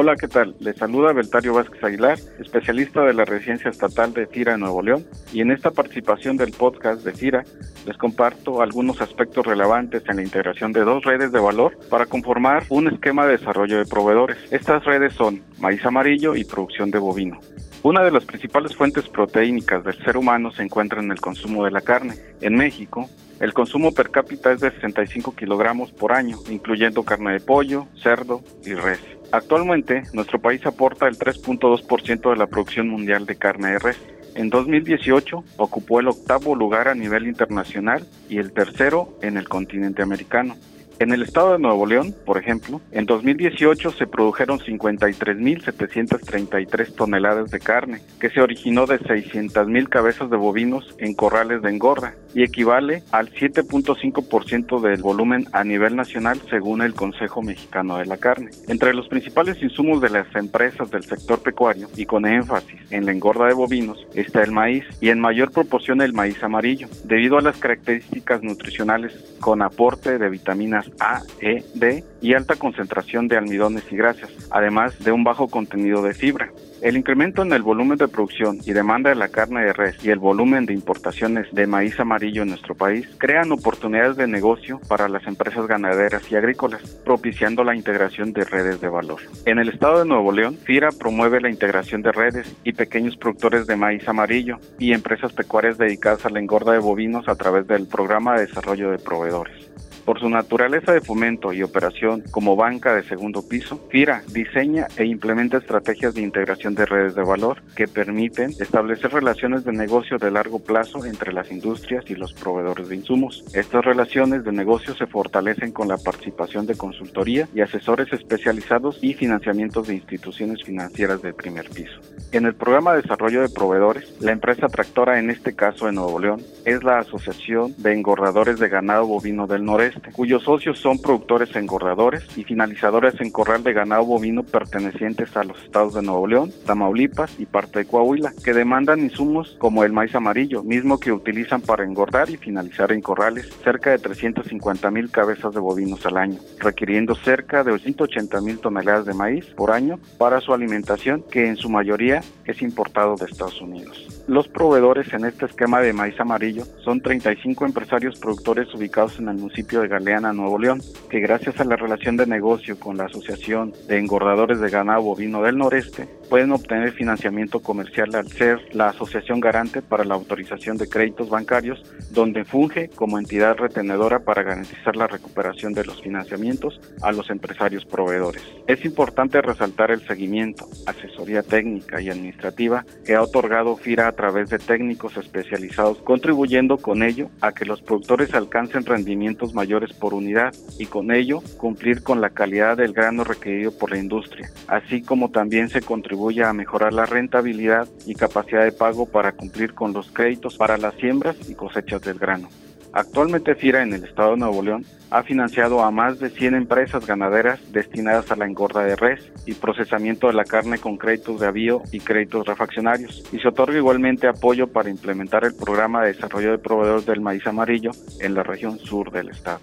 Hola, ¿qué tal? Les saluda Beltario Vázquez Aguilar, especialista de la Residencia Estatal de FIRA en Nuevo León, y en esta participación del podcast de FIRA les comparto algunos aspectos relevantes en la integración de dos redes de valor para conformar un esquema de desarrollo de proveedores. Estas redes son maíz amarillo y producción de bovino. Una de las principales fuentes proteínicas del ser humano se encuentra en el consumo de la carne. En México, el consumo per cápita es de 65 kilogramos por año, incluyendo carne de pollo, cerdo y res. Actualmente, nuestro país aporta el 3.2% de la producción mundial de carne de res. En 2018 ocupó el octavo lugar a nivel internacional y el tercero en el continente americano. En el estado de Nuevo León, por ejemplo, en 2018 se produjeron 53.733 toneladas de carne, que se originó de 600.000 cabezas de bovinos en corrales de engorda y equivale al 7.5% del volumen a nivel nacional según el Consejo Mexicano de la Carne. Entre los principales insumos de las empresas del sector pecuario y con énfasis en la engorda de bovinos está el maíz y en mayor proporción el maíz amarillo, debido a las características nutricionales con aporte de vitaminas a, E, D y alta concentración de almidones y grasas, además de un bajo contenido de fibra. El incremento en el volumen de producción y demanda de la carne de res y el volumen de importaciones de maíz amarillo en nuestro país crean oportunidades de negocio para las empresas ganaderas y agrícolas, propiciando la integración de redes de valor. En el estado de Nuevo León, FIRA promueve la integración de redes y pequeños productores de maíz amarillo y empresas pecuarias dedicadas a la engorda de bovinos a través del programa de desarrollo de proveedores. Por su naturaleza de fomento y operación como banca de segundo piso, FIRA diseña e implementa estrategias de integración de redes de valor que permiten establecer relaciones de negocio de largo plazo entre las industrias y los proveedores de insumos. Estas relaciones de negocio se fortalecen con la participación de consultoría y asesores especializados y financiamientos de instituciones financieras del primer piso. En el programa de desarrollo de proveedores, la empresa tractora, en este caso en Nuevo León, es la Asociación de Engordadores de Ganado Bovino del Noreste cuyos socios son productores engordadores y finalizadores en corral de ganado bovino pertenecientes a los estados de Nuevo León, Tamaulipas y parte de Coahuila, que demandan insumos como el maíz amarillo, mismo que utilizan para engordar y finalizar en corrales cerca de 350 mil cabezas de bovinos al año, requiriendo cerca de 180 mil toneladas de maíz por año para su alimentación, que en su mayoría es importado de Estados Unidos. Los proveedores en este esquema de maíz amarillo son 35 empresarios productores ubicados en el municipio de Galeana, Nuevo León, que gracias a la relación de negocio con la Asociación de Engordadores de Ganado Bovino del Noreste, pueden obtener financiamiento comercial al ser la asociación garante para la autorización de créditos bancarios, donde funge como entidad retenedora para garantizar la recuperación de los financiamientos a los empresarios proveedores. Es importante resaltar el seguimiento, asesoría técnica y administrativa que ha otorgado FIRA a través de técnicos especializados, contribuyendo con ello a que los productores alcancen rendimientos mayores por unidad y con ello cumplir con la calidad del grano requerido por la industria, así como también se contribuye a mejorar la rentabilidad y capacidad de pago para cumplir con los créditos para las siembras y cosechas del grano. Actualmente FIRA en el estado de Nuevo León ha financiado a más de 100 empresas ganaderas destinadas a la engorda de res y procesamiento de la carne con créditos de avío y créditos refaccionarios y se otorga igualmente apoyo para implementar el programa de desarrollo de proveedores del maíz amarillo en la región sur del estado.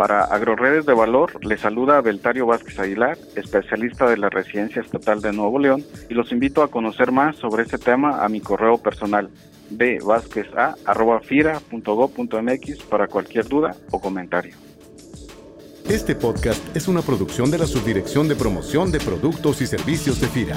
Para Agroredes de Valor, le saluda Beltario Vázquez Aguilar, especialista de la Residencia Estatal de Nuevo León, y los invito a conocer más sobre este tema a mi correo personal bvázquez.fira.gov.mx para cualquier duda o comentario. Este podcast es una producción de la Subdirección de Promoción de Productos y Servicios de FIRA.